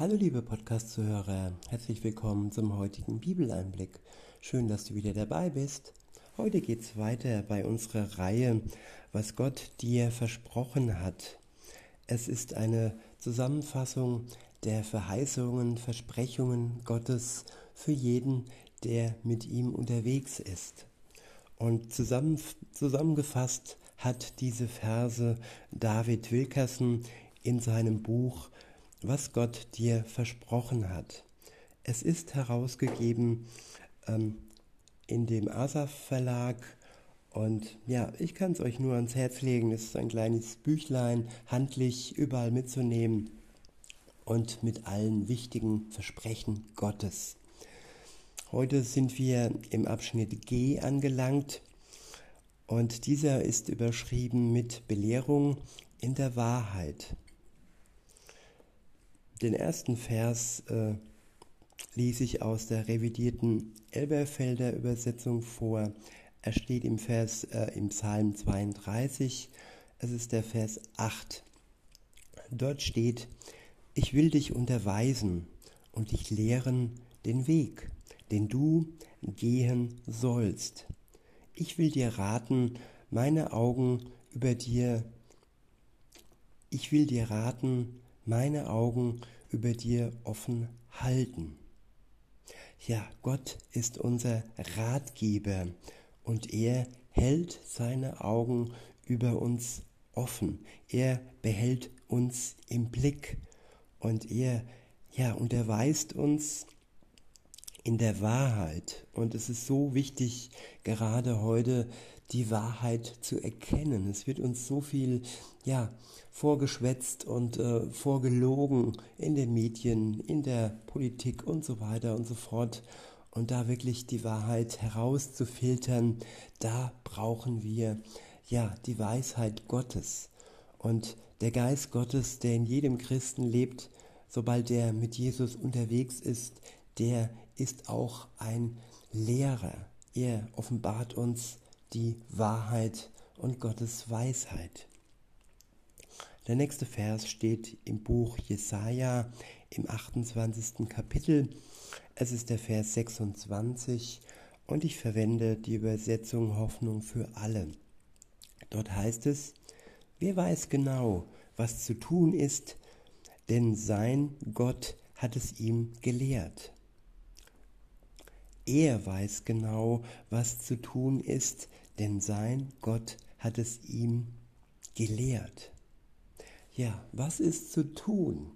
Hallo liebe Podcast-Zuhörer, herzlich willkommen zum heutigen Bibeleinblick. Schön, dass du wieder dabei bist. Heute geht es weiter bei unserer Reihe, was Gott dir versprochen hat. Es ist eine Zusammenfassung der Verheißungen, Versprechungen Gottes für jeden, der mit ihm unterwegs ist. Und zusammen, zusammengefasst hat diese Verse David Wilkerson in seinem Buch was Gott dir versprochen hat. Es ist herausgegeben ähm, in dem Asaf Verlag und ja, ich kann es euch nur ans Herz legen. Es ist ein kleines Büchlein, handlich überall mitzunehmen und mit allen wichtigen Versprechen Gottes. Heute sind wir im Abschnitt G angelangt und dieser ist überschrieben mit Belehrung in der Wahrheit. Den ersten Vers äh, lese ich aus der revidierten Elberfelder Übersetzung vor. Er steht im Vers äh, im Psalm 32. Es ist der Vers 8. Dort steht: Ich will dich unterweisen und dich lehren den Weg, den du gehen sollst. Ich will dir raten, meine Augen über dir. Ich will dir raten, meine Augen über dir offen halten. Ja, Gott ist unser Ratgeber und er hält seine Augen über uns offen. Er behält uns im Blick und er ja unterweist uns in der Wahrheit. Und es ist so wichtig, gerade heute die Wahrheit zu erkennen. Es wird uns so viel ja, vorgeschwätzt und äh, vorgelogen in den Medien, in der Politik und so weiter und so fort. Und da wirklich die Wahrheit herauszufiltern, da brauchen wir ja die Weisheit Gottes. Und der Geist Gottes, der in jedem Christen lebt, sobald er mit Jesus unterwegs ist, der ist auch ein Lehrer. Er offenbart uns die Wahrheit und Gottes Weisheit. Der nächste Vers steht im Buch Jesaja im 28. Kapitel. Es ist der Vers 26 und ich verwende die Übersetzung Hoffnung für alle. Dort heißt es, wer weiß genau, was zu tun ist, denn sein Gott hat es ihm gelehrt. Er weiß genau, was zu tun ist, denn sein Gott hat es ihm gelehrt. Ja, was ist zu tun?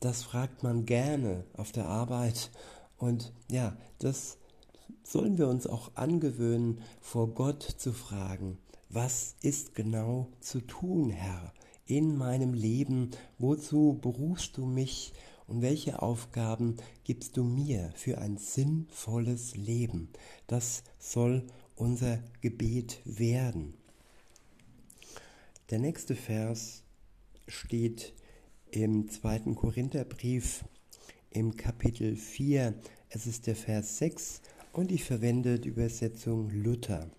Das fragt man gerne auf der Arbeit. Und ja, das sollen wir uns auch angewöhnen, vor Gott zu fragen, was ist genau zu tun, Herr, in meinem Leben? Wozu berufst du mich? Und welche Aufgaben gibst du mir für ein sinnvolles Leben? Das soll unser Gebet werden. Der nächste Vers steht im zweiten Korintherbrief im Kapitel 4. Es ist der Vers 6 und ich verwende die Übersetzung Luther.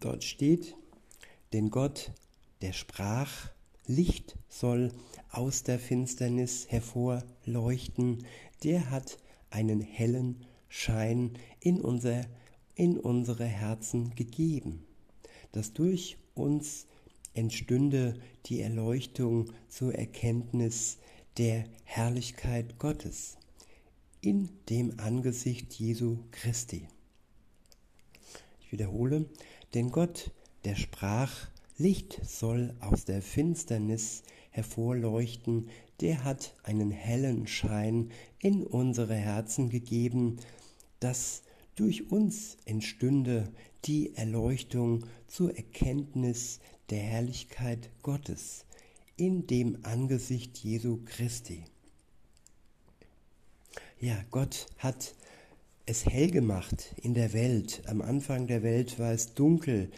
Dort steht, denn Gott, der sprach, Licht soll aus der Finsternis hervorleuchten, der hat einen hellen Schein in, unser, in unsere Herzen gegeben, dass durch uns entstünde die Erleuchtung zur Erkenntnis der Herrlichkeit Gottes in dem Angesicht Jesu Christi. Ich wiederhole, denn Gott, der sprach, Licht soll aus der Finsternis hervorleuchten, der hat einen hellen Schein in unsere Herzen gegeben, dass durch uns entstünde die Erleuchtung zur Erkenntnis der Herrlichkeit Gottes in dem Angesicht Jesu Christi. Ja, Gott hat es hell gemacht in der Welt. Am Anfang der Welt war es dunkel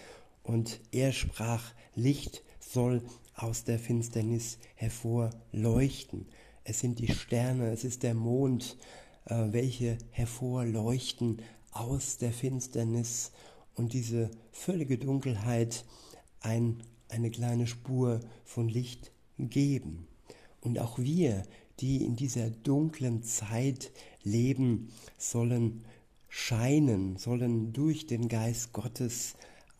und er sprach, Licht soll aus der Finsternis hervorleuchten. Es sind die Sterne, es ist der Mond, äh, welche hervorleuchten aus der Finsternis und diese völlige Dunkelheit ein, eine kleine Spur von Licht geben. Und auch wir, die in dieser dunklen Zeit leben, sollen scheinen, sollen durch den Geist Gottes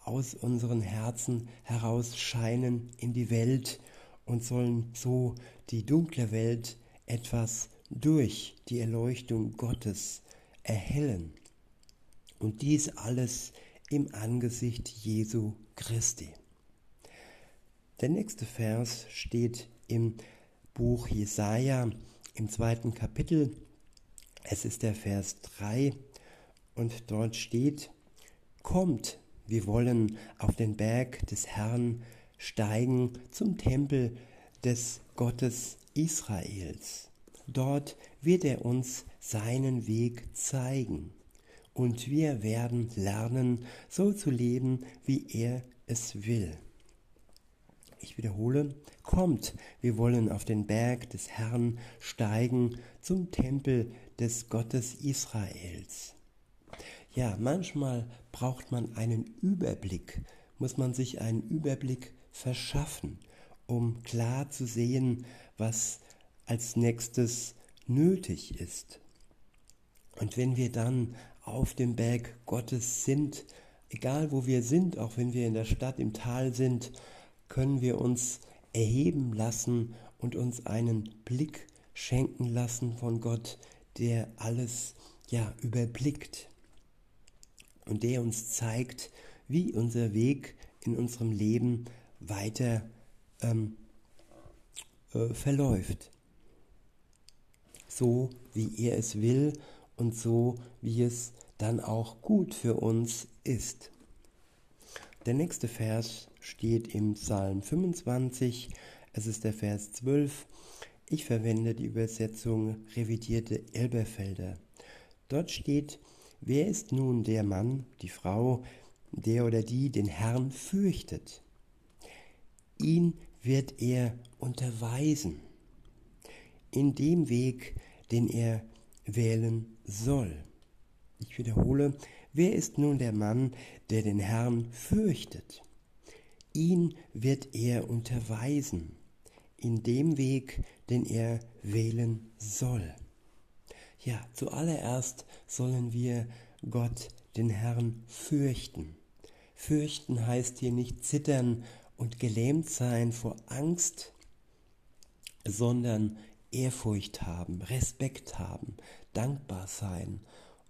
aus unseren Herzen heraus scheinen in die Welt und sollen so die dunkle Welt etwas durch die Erleuchtung Gottes erhellen. Und dies alles im Angesicht Jesu Christi. Der nächste Vers steht im Buch Jesaja im zweiten Kapitel. Es ist der Vers 3 und dort steht, Kommt, wir wollen auf den Berg des Herrn steigen zum Tempel des Gottes Israels. Dort wird er uns seinen Weg zeigen und wir werden lernen, so zu leben, wie er es will. Ich wiederhole, kommt, wir wollen auf den Berg des Herrn steigen zum Tempel des Gottes Israels. Ja, manchmal braucht man einen Überblick, muss man sich einen Überblick verschaffen, um klar zu sehen, was als nächstes nötig ist. Und wenn wir dann auf dem Berg Gottes sind, egal wo wir sind, auch wenn wir in der Stadt, im Tal sind, können wir uns erheben lassen und uns einen Blick schenken lassen von Gott, der alles ja überblickt und der uns zeigt, wie unser Weg in unserem Leben weiter ähm, äh, verläuft. So wie er es will und so wie es dann auch gut für uns ist. Der nächste Vers steht im Psalm 25, es ist der Vers 12. Ich verwende die Übersetzung revidierte Elberfelder. Dort steht, Wer ist nun der Mann, die Frau, der oder die den Herrn fürchtet? Ihn wird er unterweisen in dem Weg, den er wählen soll. Ich wiederhole, wer ist nun der Mann, der den Herrn fürchtet? Ihn wird er unterweisen in dem Weg, den er wählen soll. Ja, zuallererst sollen wir Gott, den Herrn, fürchten. Fürchten heißt hier nicht zittern und gelähmt sein vor Angst, sondern Ehrfurcht haben, Respekt haben, dankbar sein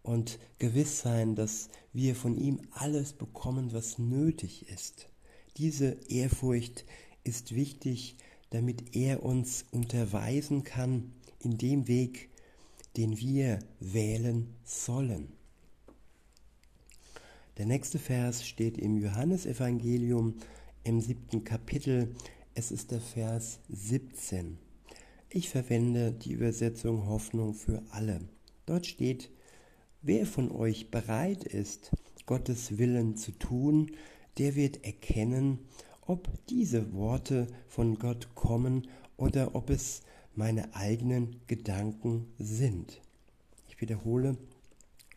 und gewiss sein, dass wir von ihm alles bekommen, was nötig ist. Diese Ehrfurcht ist wichtig, damit er uns unterweisen kann in dem Weg, den wir wählen sollen. Der nächste Vers steht im Johannesevangelium im siebten Kapitel. Es ist der Vers 17. Ich verwende die Übersetzung Hoffnung für alle. Dort steht, wer von euch bereit ist, Gottes Willen zu tun, der wird erkennen, ob diese Worte von Gott kommen oder ob es meine eigenen Gedanken sind. Ich wiederhole,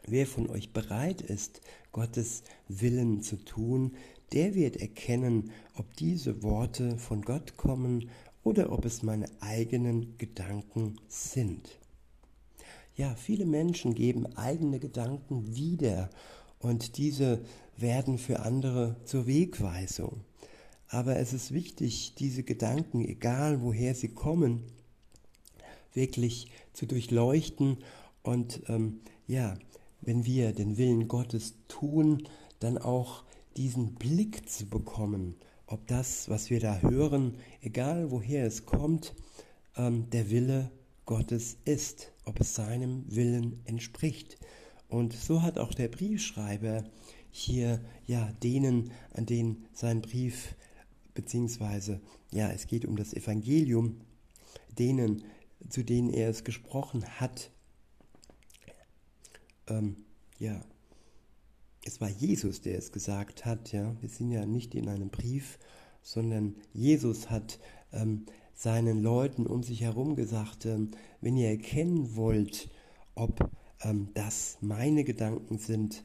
wer von euch bereit ist, Gottes Willen zu tun, der wird erkennen, ob diese Worte von Gott kommen oder ob es meine eigenen Gedanken sind. Ja, viele Menschen geben eigene Gedanken wieder und diese werden für andere zur Wegweisung. Aber es ist wichtig, diese Gedanken, egal woher sie kommen, wirklich zu durchleuchten und ähm, ja, wenn wir den Willen Gottes tun, dann auch diesen Blick zu bekommen, ob das, was wir da hören, egal woher es kommt, ähm, der Wille Gottes ist, ob es seinem Willen entspricht. Und so hat auch der Briefschreiber hier ja denen, an denen sein Brief beziehungsweise ja es geht um das Evangelium, denen zu denen er es gesprochen hat, ähm, ja, es war Jesus, der es gesagt hat, ja, wir sind ja nicht in einem Brief, sondern Jesus hat ähm, seinen Leuten um sich herum gesagt, ähm, wenn ihr erkennen wollt, ob ähm, das meine Gedanken sind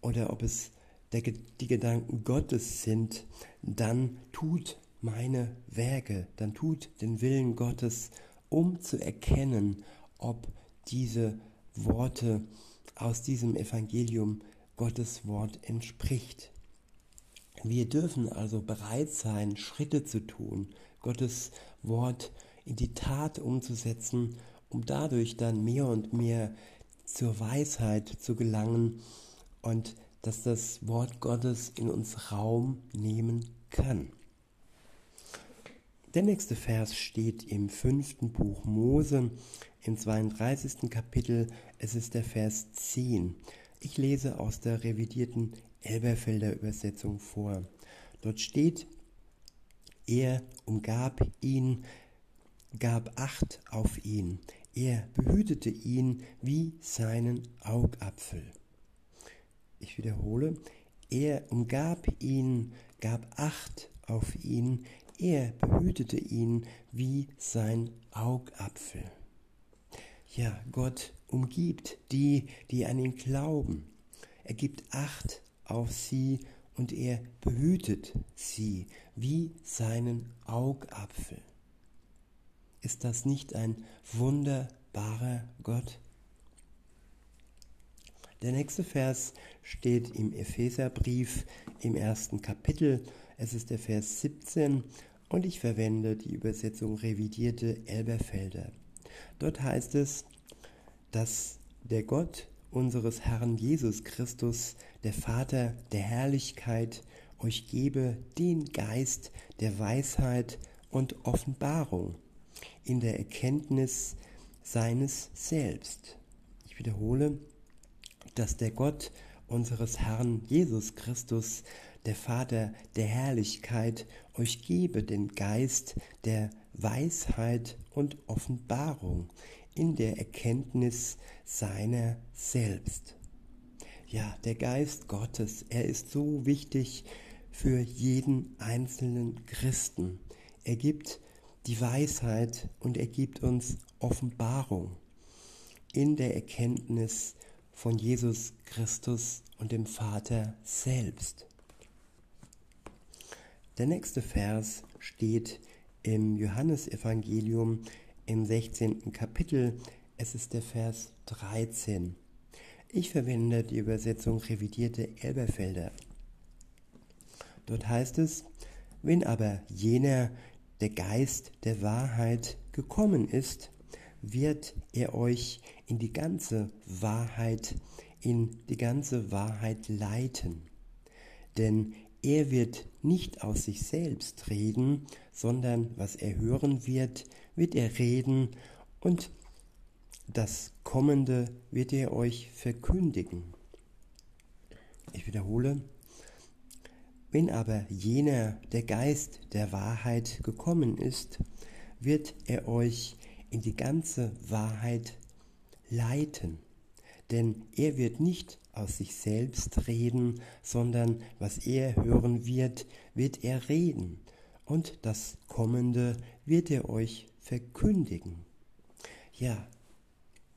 oder ob es der, die Gedanken Gottes sind, dann tut meine Werke, dann tut den Willen Gottes um zu erkennen, ob diese Worte aus diesem Evangelium Gottes Wort entspricht. Wir dürfen also bereit sein, Schritte zu tun, Gottes Wort in die Tat umzusetzen, um dadurch dann mehr und mehr zur Weisheit zu gelangen und dass das Wort Gottes in uns Raum nehmen kann. Der nächste Vers steht im fünften Buch Mose, im 32. Kapitel. Es ist der Vers 10. Ich lese aus der revidierten Elberfelder Übersetzung vor. Dort steht, er umgab ihn, gab Acht auf ihn, er behütete ihn wie seinen Augapfel. Ich wiederhole, er umgab ihn, gab Acht auf ihn, er behütete ihn wie sein Augapfel. Ja, Gott umgibt die, die an ihn glauben. Er gibt Acht auf sie und er behütet sie wie seinen Augapfel. Ist das nicht ein wunderbarer Gott? Der nächste Vers steht im Epheserbrief im ersten Kapitel. Es ist der Vers 17 und ich verwende die Übersetzung revidierte Elberfelder. Dort heißt es, dass der Gott unseres Herrn Jesus Christus, der Vater der Herrlichkeit, euch gebe den Geist der Weisheit und Offenbarung in der Erkenntnis seines Selbst. Ich wiederhole, dass der Gott unseres Herrn Jesus Christus, der Vater der Herrlichkeit, euch gebe den Geist der Weisheit und Offenbarung in der Erkenntnis seiner selbst. Ja, der Geist Gottes, er ist so wichtig für jeden einzelnen Christen. Er gibt die Weisheit und er gibt uns Offenbarung in der Erkenntnis von Jesus Christus und dem Vater selbst. Der nächste Vers steht im Johannesevangelium im 16. Kapitel. Es ist der Vers 13. Ich verwende die Übersetzung revidierte Elberfelder. Dort heißt es, wenn aber jener, der Geist der Wahrheit gekommen ist, wird er euch in die ganze Wahrheit, in die ganze Wahrheit leiten. Denn er wird nicht aus sich selbst reden, sondern was er hören wird, wird er reden und das Kommende wird er euch verkündigen. Ich wiederhole, wenn aber jener, der Geist der Wahrheit gekommen ist, wird er euch in die ganze Wahrheit leiten. Denn er wird nicht aus sich selbst reden, sondern was er hören wird, wird er reden. Und das Kommende wird er euch verkündigen. Ja,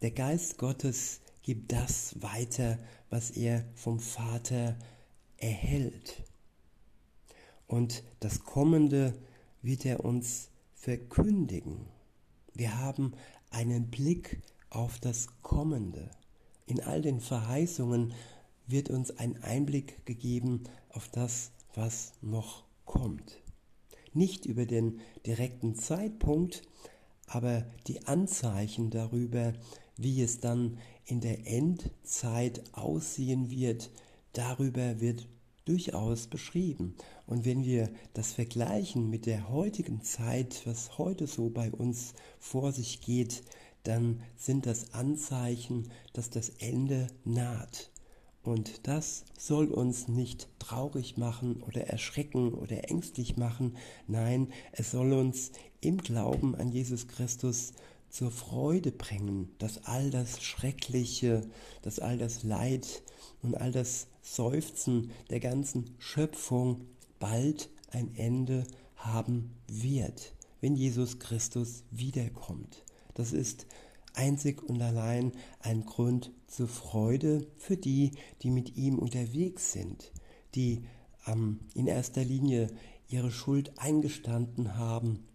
der Geist Gottes gibt das weiter, was er vom Vater erhält. Und das Kommende wird er uns verkündigen. Wir haben einen Blick auf das Kommende. In all den Verheißungen wird uns ein Einblick gegeben auf das, was noch kommt. Nicht über den direkten Zeitpunkt, aber die Anzeichen darüber, wie es dann in der Endzeit aussehen wird, darüber wird durchaus beschrieben. Und wenn wir das vergleichen mit der heutigen Zeit, was heute so bei uns vor sich geht, dann sind das Anzeichen, dass das Ende naht. Und das soll uns nicht traurig machen oder erschrecken oder ängstlich machen. Nein, es soll uns im Glauben an Jesus Christus zur Freude bringen, dass all das Schreckliche, dass all das Leid und all das Seufzen der ganzen Schöpfung bald ein Ende haben wird, wenn Jesus Christus wiederkommt. Das ist einzig und allein ein Grund zur Freude für die, die mit ihm unterwegs sind, die ähm, in erster Linie ihre Schuld eingestanden haben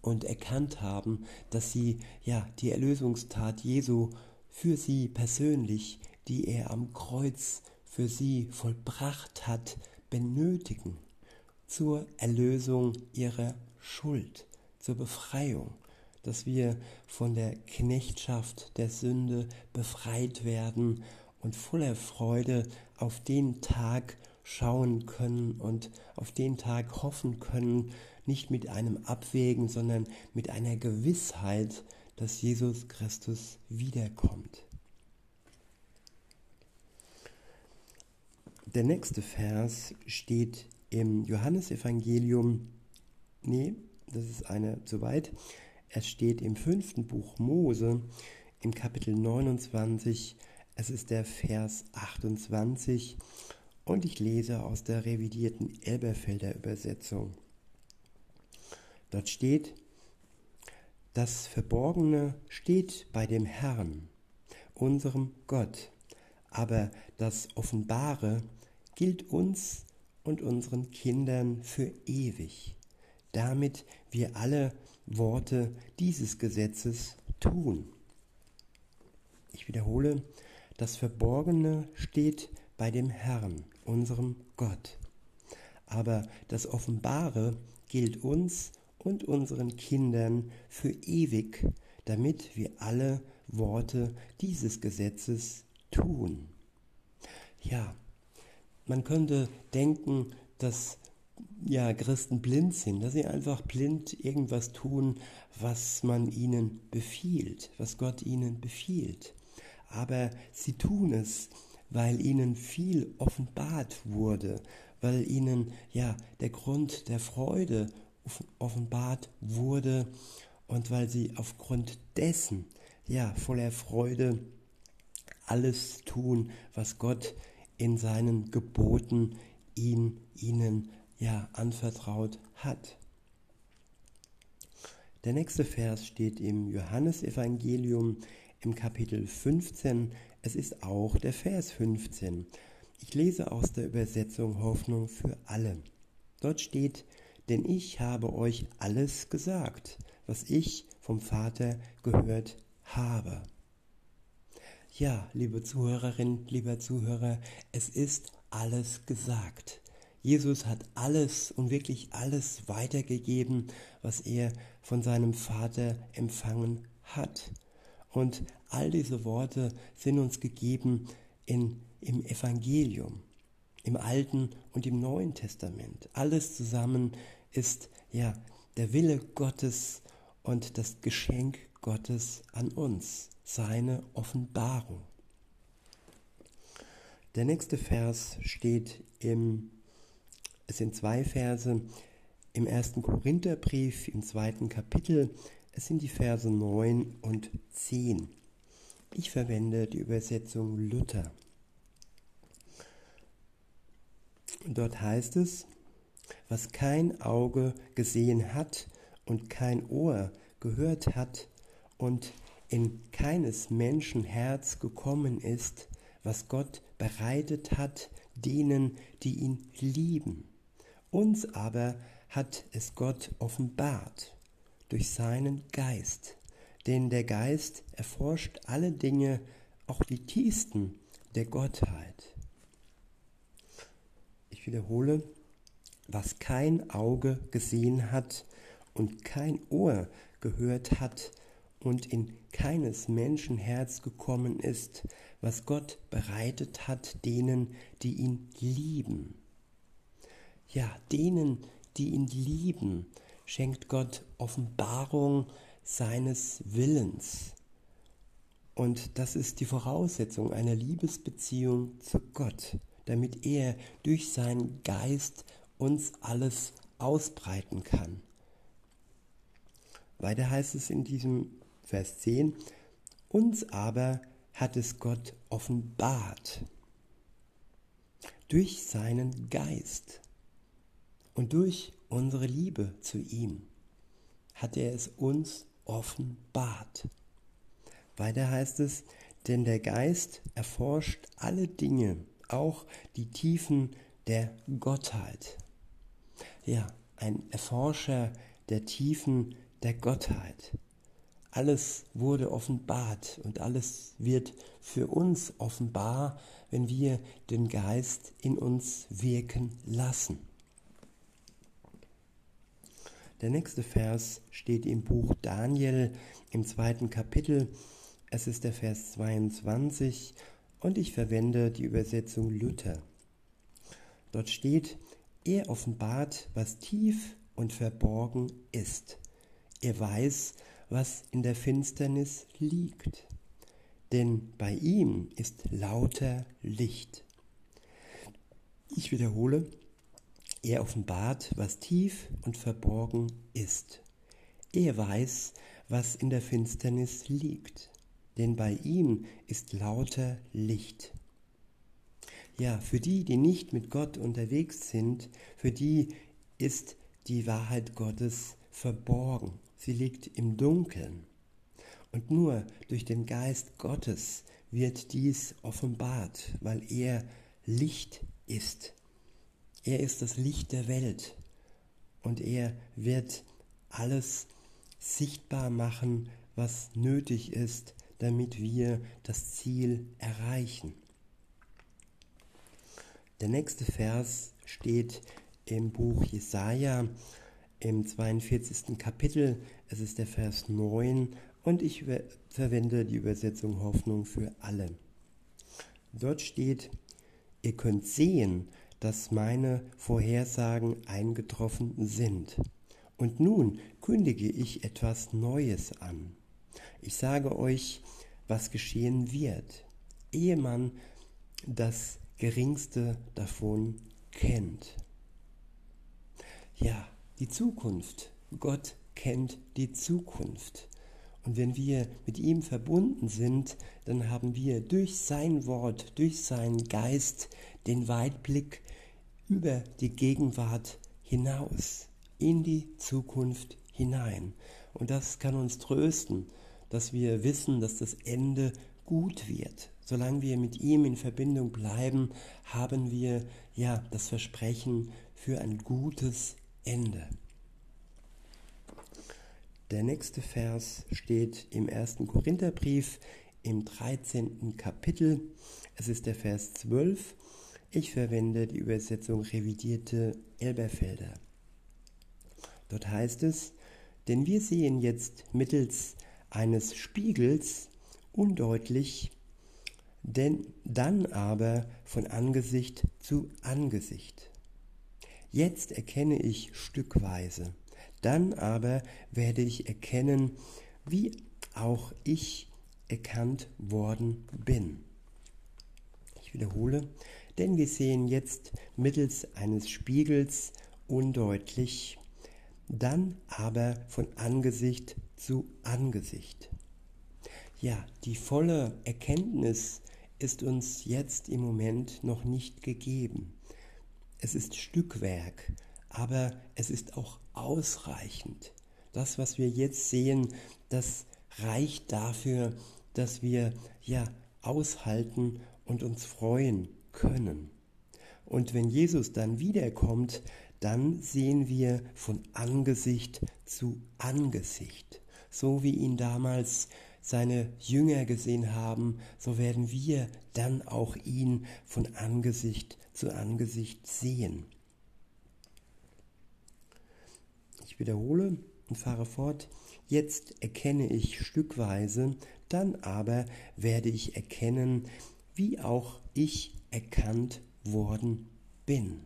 und erkannt haben, dass sie ja die Erlösungstat Jesu für sie persönlich, die er am Kreuz für sie vollbracht hat, benötigen zur Erlösung ihrer Schuld, zur Befreiung, dass wir von der Knechtschaft der Sünde befreit werden und voller Freude auf den Tag schauen können und auf den Tag hoffen können, nicht mit einem Abwägen, sondern mit einer Gewissheit, dass Jesus Christus wiederkommt. Der nächste Vers steht im Johannesevangelium, nee, das ist eine zu weit, es steht im fünften Buch Mose im Kapitel 29, es ist der Vers 28 und ich lese aus der revidierten Elberfelder Übersetzung. Dort steht, das Verborgene steht bei dem Herrn, unserem Gott, aber das Offenbare gilt uns und unseren Kindern für ewig, damit wir alle Worte dieses Gesetzes tun. Ich wiederhole, das Verborgene steht bei dem Herrn, unserem Gott. Aber das Offenbare gilt uns und unseren Kindern für ewig, damit wir alle Worte dieses Gesetzes tun. Ja, man könnte denken, dass ja, Christen blind sind, dass sie einfach blind irgendwas tun, was man ihnen befiehlt, was Gott ihnen befiehlt. Aber sie tun es, weil ihnen viel offenbart wurde, weil ihnen ja der Grund der Freude offenbart wurde und weil sie aufgrund dessen ja voller Freude alles tun, was Gott in seinen Geboten ihn, ihnen ja anvertraut hat. Der nächste Vers steht im Johannesevangelium im Kapitel 15. Es ist auch der Vers 15. Ich lese aus der Übersetzung Hoffnung für alle. Dort steht, denn ich habe euch alles gesagt, was ich vom Vater gehört habe. Ja, liebe Zuhörerin, lieber Zuhörer, es ist alles gesagt. Jesus hat alles und wirklich alles weitergegeben, was er von seinem Vater empfangen hat. Und all diese Worte sind uns gegeben in, im Evangelium, im Alten und im Neuen Testament. Alles zusammen ist ja der Wille Gottes und das Geschenk Gottes an uns, seine Offenbarung. Der nächste Vers steht im es sind zwei Verse im ersten Korintherbrief, im zweiten Kapitel. Es sind die Verse 9 und 10. Ich verwende die Übersetzung Luther. Dort heißt es, was kein Auge gesehen hat und kein Ohr gehört hat und in keines Menschen Herz gekommen ist, was Gott bereitet hat denen, die ihn lieben. Uns aber hat es Gott offenbart durch seinen Geist. Denn der Geist erforscht alle Dinge, auch die tiefsten der Gottheit. Ich wiederhole, was kein Auge gesehen hat und kein Ohr gehört hat und in keines Menschen Herz gekommen ist, was Gott bereitet hat denen, die ihn lieben ja, denen, die ihn lieben, schenkt Gott Offenbarung seines Willens. Und das ist die Voraussetzung einer Liebesbeziehung zu Gott, damit er durch seinen Geist uns alles ausbreiten kann. Weiter heißt es in diesem Vers 10, uns aber hat es Gott offenbart durch seinen Geist. Und durch unsere Liebe zu ihm hat er es uns offenbart. Weiter heißt es, denn der Geist erforscht alle Dinge, auch die Tiefen der Gottheit. Ja, ein Erforscher der Tiefen der Gottheit. Alles wurde offenbart und alles wird für uns offenbar, wenn wir den Geist in uns wirken lassen. Der nächste Vers steht im Buch Daniel im zweiten Kapitel. Es ist der Vers 22 und ich verwende die Übersetzung Luther. Dort steht, er offenbart, was tief und verborgen ist. Er weiß, was in der Finsternis liegt. Denn bei ihm ist lauter Licht. Ich wiederhole, er offenbart, was tief und verborgen ist. Er weiß, was in der Finsternis liegt, denn bei ihm ist lauter Licht. Ja, für die, die nicht mit Gott unterwegs sind, für die ist die Wahrheit Gottes verborgen. Sie liegt im Dunkeln. Und nur durch den Geist Gottes wird dies offenbart, weil er Licht ist. Er ist das Licht der Welt und er wird alles sichtbar machen, was nötig ist, damit wir das Ziel erreichen. Der nächste Vers steht im Buch Jesaja im 42. Kapitel. Es ist der Vers 9 und ich verwende die Übersetzung Hoffnung für alle. Dort steht, ihr könnt sehen, dass meine Vorhersagen eingetroffen sind. Und nun kündige ich etwas Neues an. Ich sage euch, was geschehen wird, ehe man das geringste davon kennt. Ja, die Zukunft. Gott kennt die Zukunft. Und wenn wir mit ihm verbunden sind, dann haben wir durch sein Wort, durch seinen Geist den Weitblick über die Gegenwart hinaus, in die Zukunft hinein. Und das kann uns trösten, dass wir wissen, dass das Ende gut wird. Solange wir mit ihm in Verbindung bleiben, haben wir ja das Versprechen für ein gutes Ende. Der nächste Vers steht im ersten Korintherbrief im 13. Kapitel. Es ist der Vers 12. Ich verwende die Übersetzung revidierte Elberfelder. Dort heißt es, denn wir sehen jetzt mittels eines Spiegels undeutlich, denn dann aber von Angesicht zu Angesicht. Jetzt erkenne ich stückweise, dann aber werde ich erkennen, wie auch ich erkannt worden bin. Ich wiederhole, denn wir sehen jetzt mittels eines Spiegels undeutlich, dann aber von Angesicht zu Angesicht. Ja, die volle Erkenntnis ist uns jetzt im Moment noch nicht gegeben. Es ist Stückwerk, aber es ist auch ausreichend. Das, was wir jetzt sehen, das reicht dafür, dass wir ja aushalten und uns freuen können. Und wenn Jesus dann wiederkommt, dann sehen wir von Angesicht zu Angesicht. So wie ihn damals seine Jünger gesehen haben, so werden wir dann auch ihn von Angesicht zu Angesicht sehen. Ich wiederhole und fahre fort. Jetzt erkenne ich stückweise, dann aber werde ich erkennen, wie auch ich erkannt worden bin.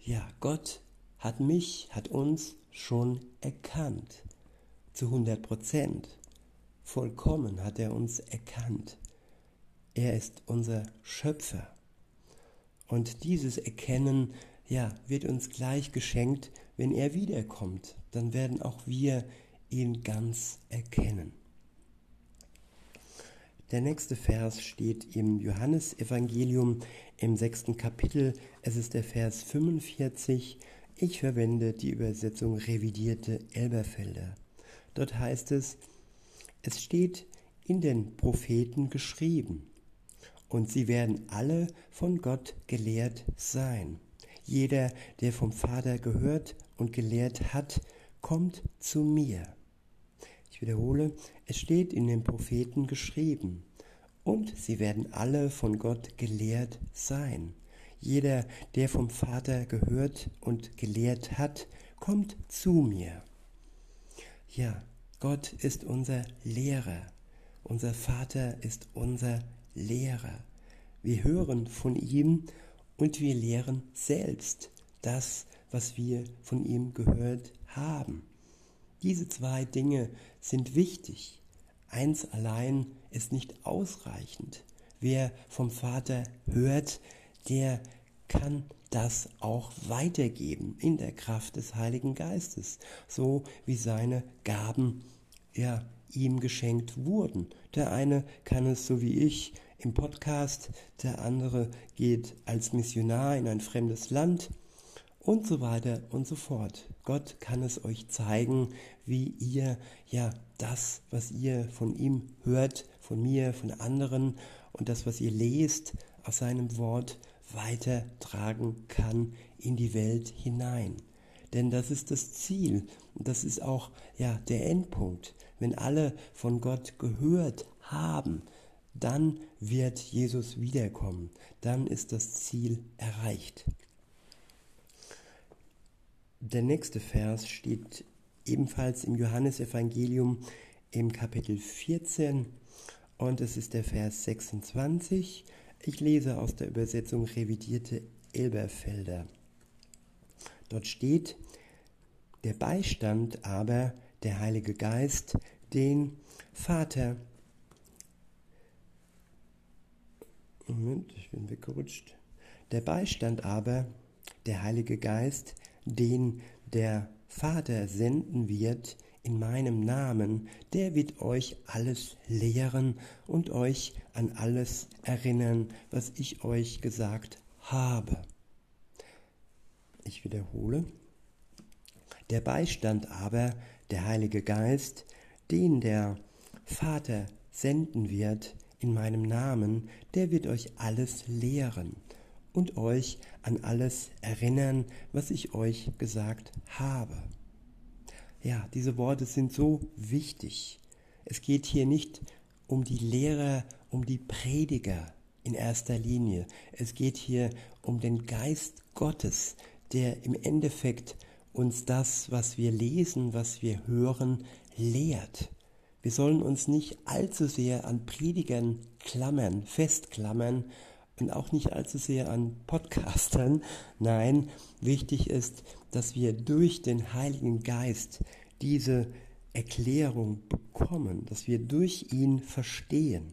Ja, Gott hat mich, hat uns schon erkannt. Zu 100 Prozent. Vollkommen hat er uns erkannt. Er ist unser Schöpfer. Und dieses Erkennen, ja, wird uns gleich geschenkt, wenn er wiederkommt. Dann werden auch wir ihn ganz erkennen. Der nächste Vers steht im Johannesevangelium im sechsten Kapitel. Es ist der Vers 45. Ich verwende die Übersetzung revidierte Elberfelder. Dort heißt es, es steht in den Propheten geschrieben, und sie werden alle von Gott gelehrt sein. Jeder, der vom Vater gehört und gelehrt hat, kommt zu mir. Ich wiederhole, es steht in den Propheten geschrieben, und sie werden alle von Gott gelehrt sein. Jeder, der vom Vater gehört und gelehrt hat, kommt zu mir. Ja, Gott ist unser Lehrer. Unser Vater ist unser Lehrer. Wir hören von ihm und wir lehren selbst das, was wir von ihm gehört haben. Diese zwei Dinge sind wichtig. Eins allein ist nicht ausreichend. Wer vom Vater hört, der kann das auch weitergeben in der Kraft des Heiligen Geistes, so wie seine Gaben ja ihm geschenkt wurden. Der eine kann es so wie ich im Podcast, der andere geht als Missionar in ein fremdes Land und so weiter und so fort. Gott kann es euch zeigen, wie ihr ja das, was ihr von ihm hört, von mir, von anderen und das, was ihr lest aus seinem Wort, weitertragen kann in die Welt hinein. Denn das ist das Ziel und das ist auch ja der Endpunkt. Wenn alle von Gott gehört haben, dann wird Jesus wiederkommen. Dann ist das Ziel erreicht. Der nächste Vers steht ebenfalls im Johannesevangelium im Kapitel 14 und es ist der Vers 26. Ich lese aus der Übersetzung revidierte Elberfelder. Dort steht, der Beistand aber, der Heilige Geist, den Vater, Moment, ich bin weggerutscht, der Beistand aber, der Heilige Geist, den der Vater senden wird in meinem Namen, der wird euch alles lehren und euch an alles erinnern, was ich euch gesagt habe. Ich wiederhole. Der Beistand aber, der Heilige Geist, den der Vater senden wird in meinem Namen, der wird euch alles lehren und euch an alles erinnern, was ich euch gesagt habe. Ja, diese Worte sind so wichtig. Es geht hier nicht um die Lehrer, um die Prediger in erster Linie. Es geht hier um den Geist Gottes, der im Endeffekt uns das, was wir lesen, was wir hören, lehrt. Wir sollen uns nicht allzu sehr an Predigern klammern, festklammern und auch nicht allzu sehr an Podcastern. Nein, wichtig ist, dass wir durch den Heiligen Geist diese Erklärung bekommen, dass wir durch ihn verstehen.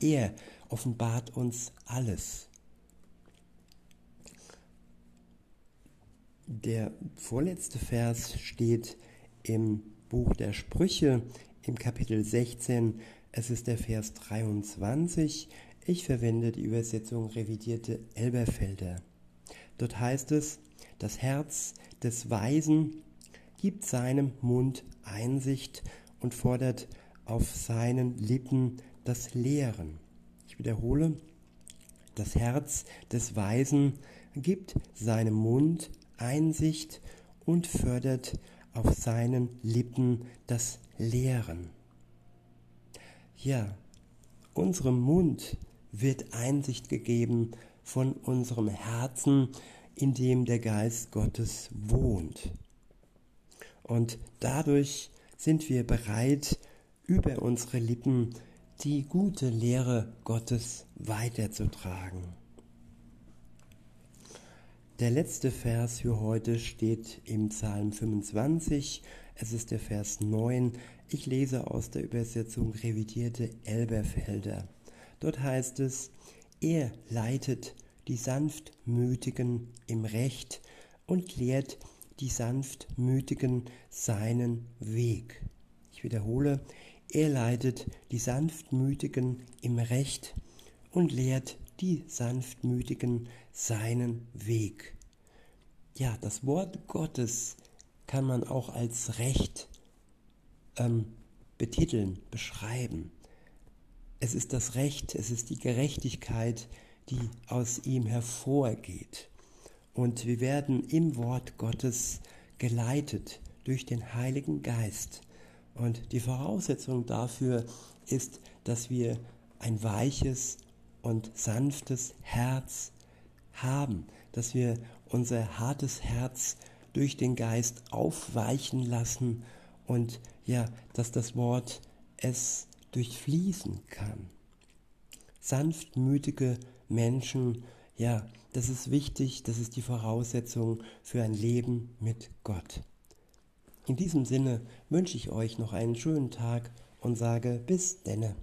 Er offenbart uns alles. Der vorletzte Vers steht im Buch der Sprüche im Kapitel 16. Es ist der Vers 23. Ich verwende die Übersetzung revidierte Elberfelder. Dort heißt es, das Herz des Weisen gibt seinem Mund Einsicht und fordert auf seinen Lippen das Lehren. Ich wiederhole, das Herz des Weisen gibt seinem Mund Einsicht und fördert auf seinen Lippen das Lehren. Ja, unserem Mund wird Einsicht gegeben von unserem Herzen, in dem der Geist Gottes wohnt. Und dadurch sind wir bereit, über unsere Lippen die gute Lehre Gottes weiterzutragen. Der letzte Vers für heute steht im Psalm 25. Es ist der Vers 9. Ich lese aus der Übersetzung revidierte Elberfelder. Dort heißt es, er leitet die Sanftmütigen im Recht und lehrt die Sanftmütigen seinen Weg. Ich wiederhole, er leitet die Sanftmütigen im Recht und lehrt die Sanftmütigen seinen Weg. Ja, das Wort Gottes kann man auch als Recht ähm, betiteln, beschreiben. Es ist das Recht, es ist die Gerechtigkeit, die aus ihm hervorgeht. Und wir werden im Wort Gottes geleitet durch den Heiligen Geist. Und die Voraussetzung dafür ist, dass wir ein weiches und sanftes Herz haben, dass wir unser hartes Herz durch den Geist aufweichen lassen und ja, dass das Wort es durchfließen kann. Sanftmütige Menschen, ja, das ist wichtig, das ist die Voraussetzung für ein Leben mit Gott. In diesem Sinne wünsche ich euch noch einen schönen Tag und sage bis denne.